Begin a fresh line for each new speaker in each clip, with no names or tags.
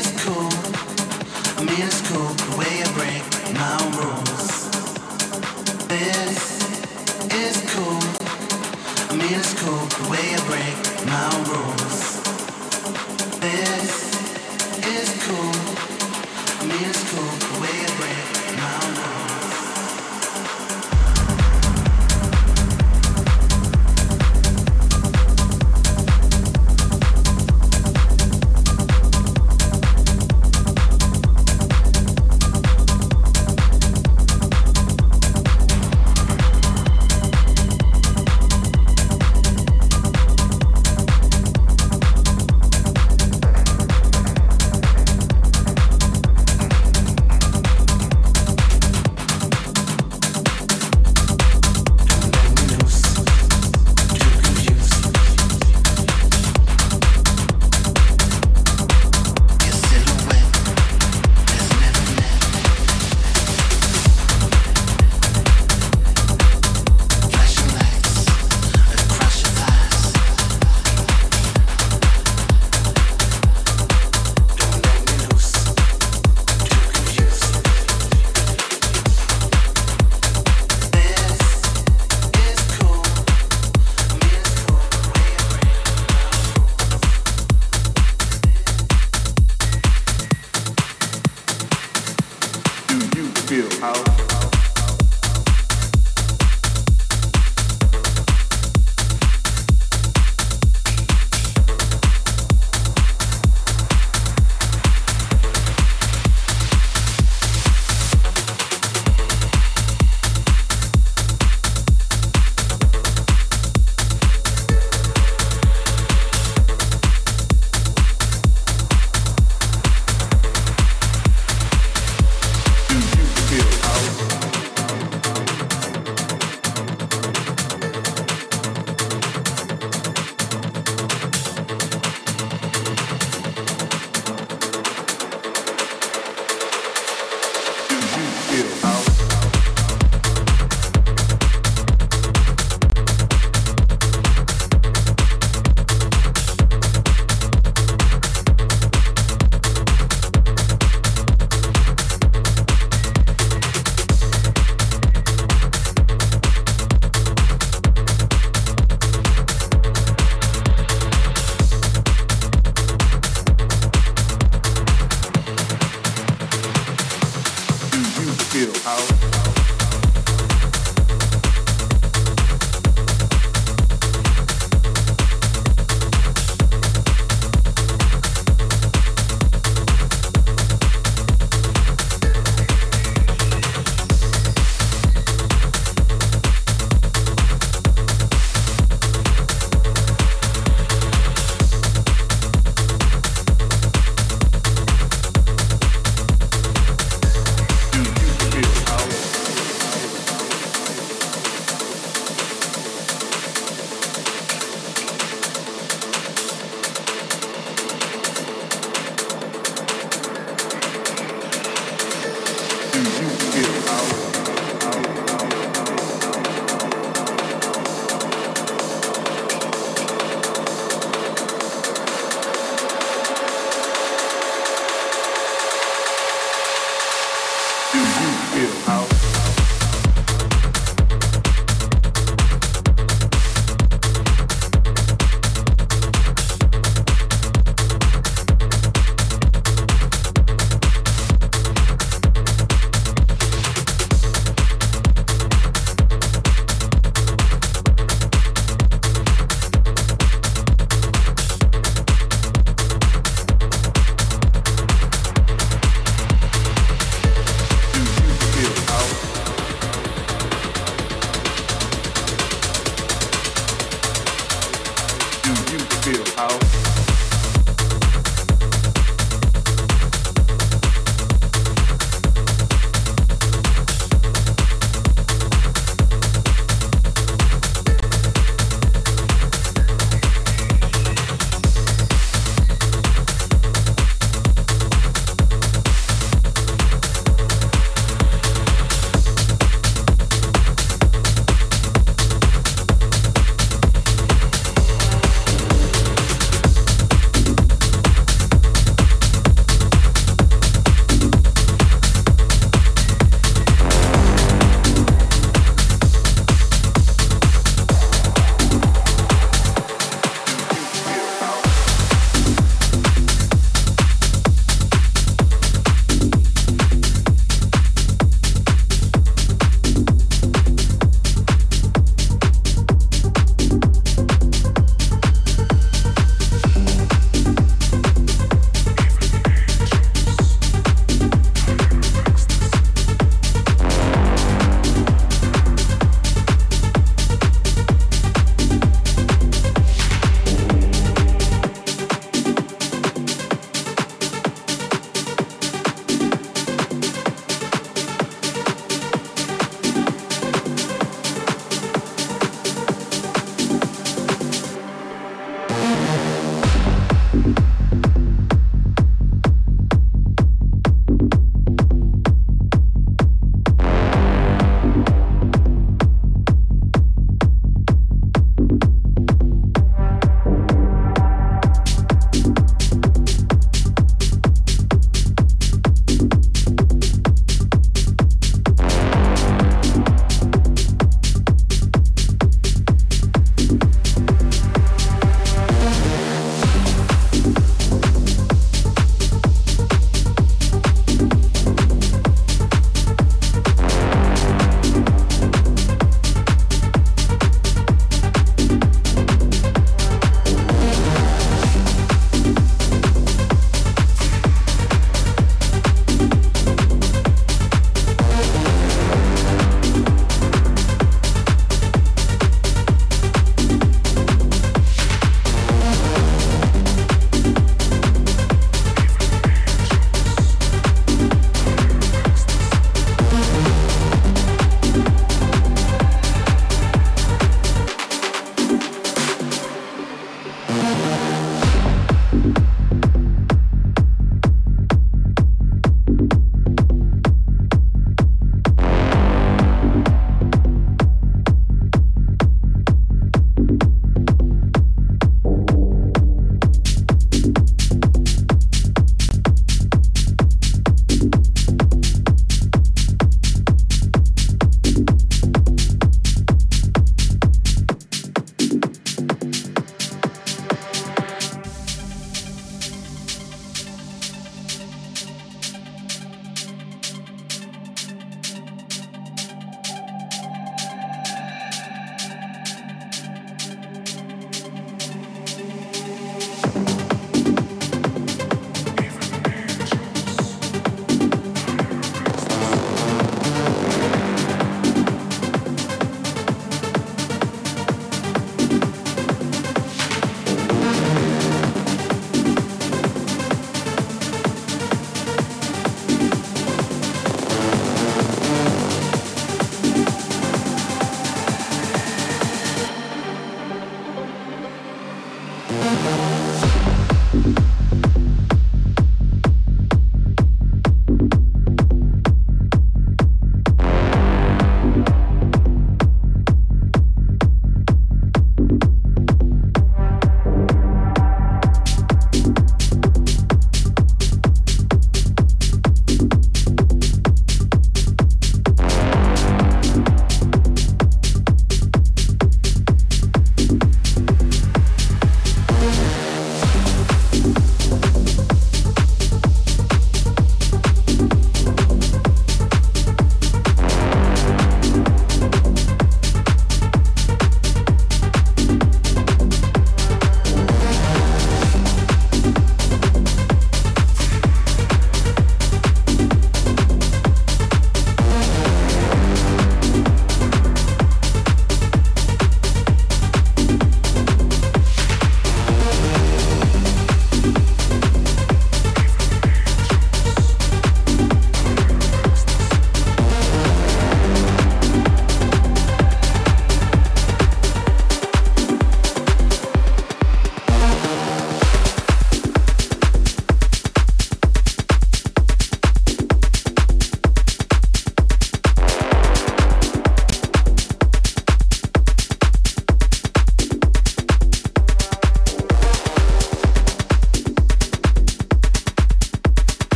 is cool. I mean, it's cool the way you break my rules.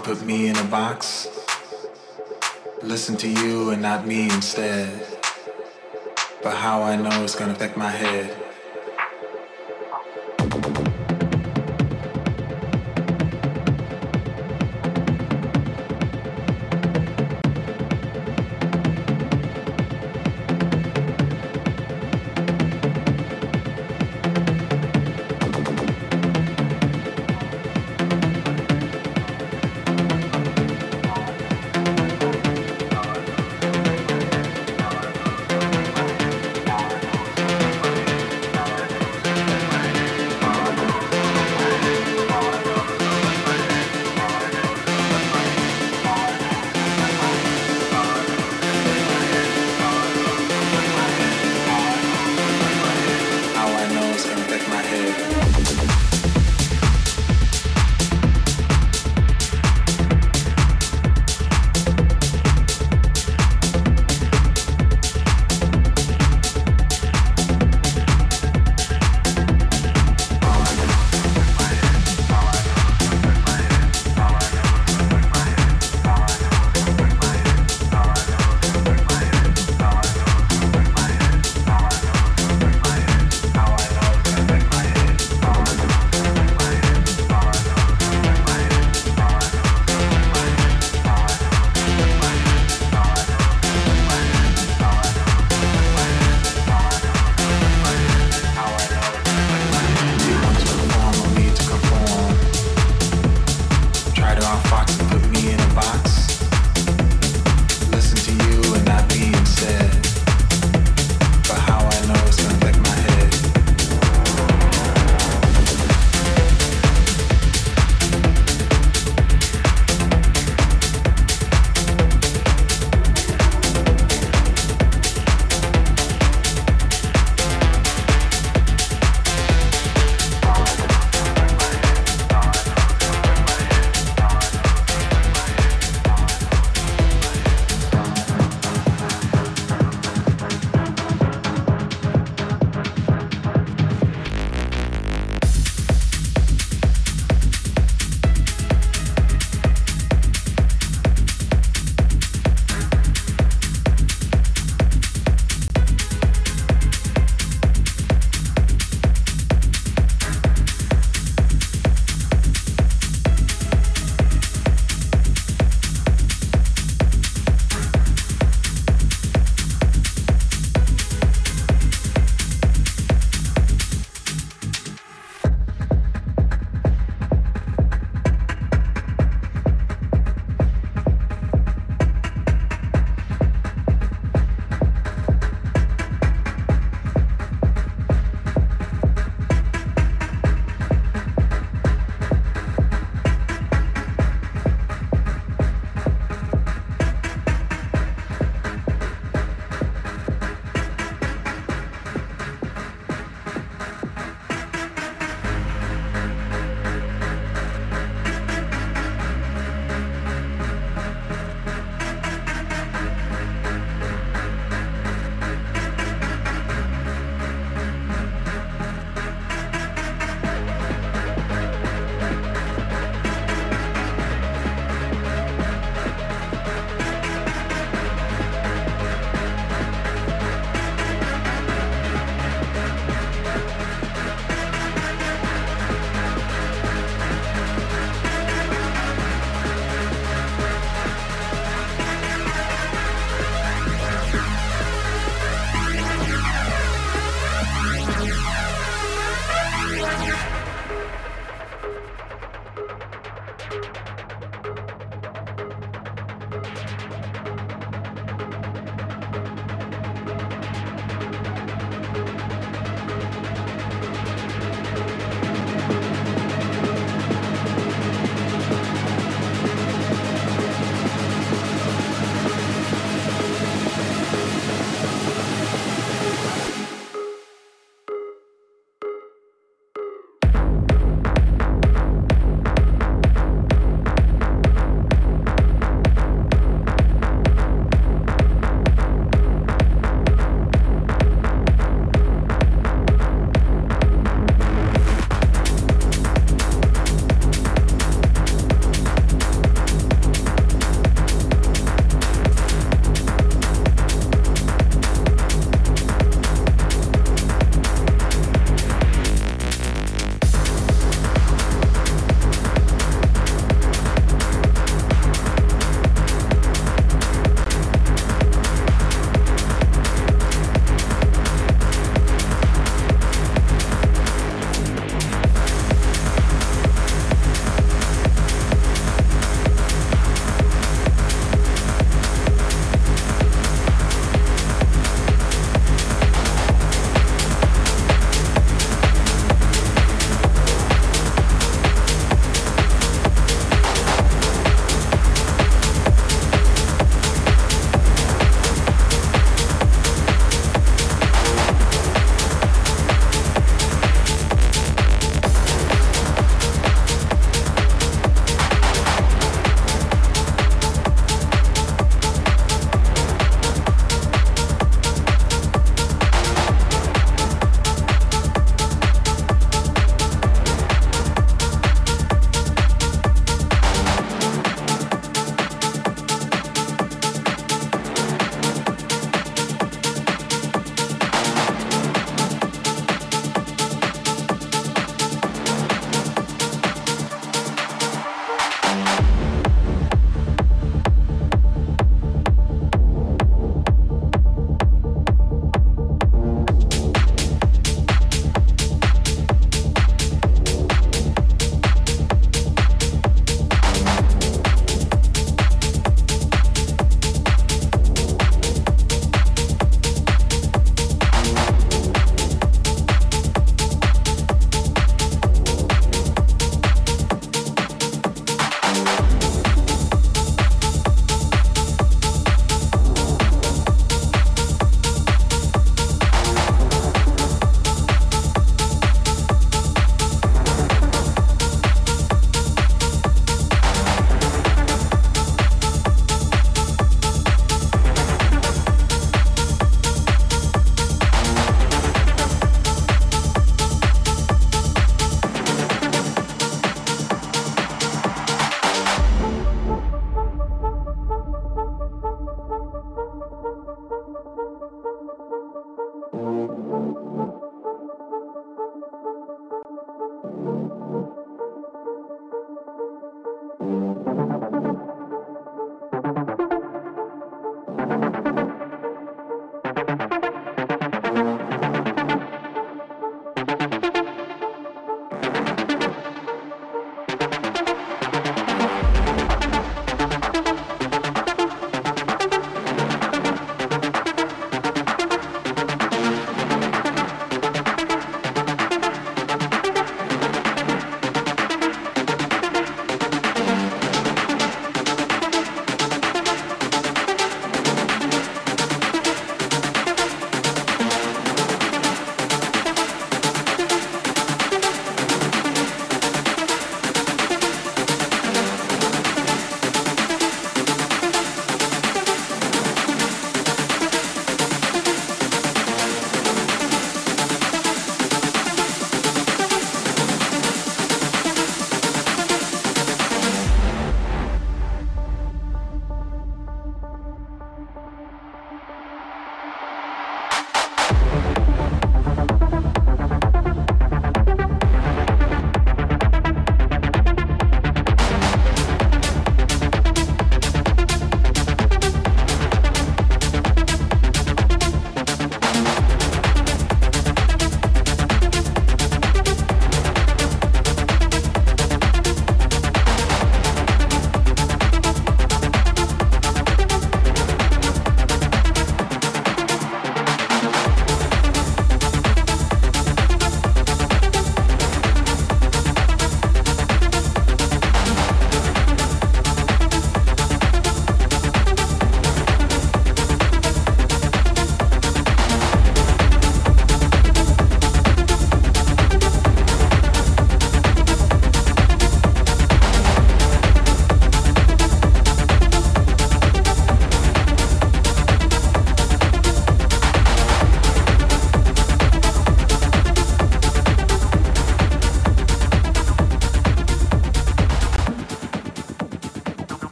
Put me in a box. Listen to you and not me instead. But how I know it's gonna affect my head.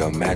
I can't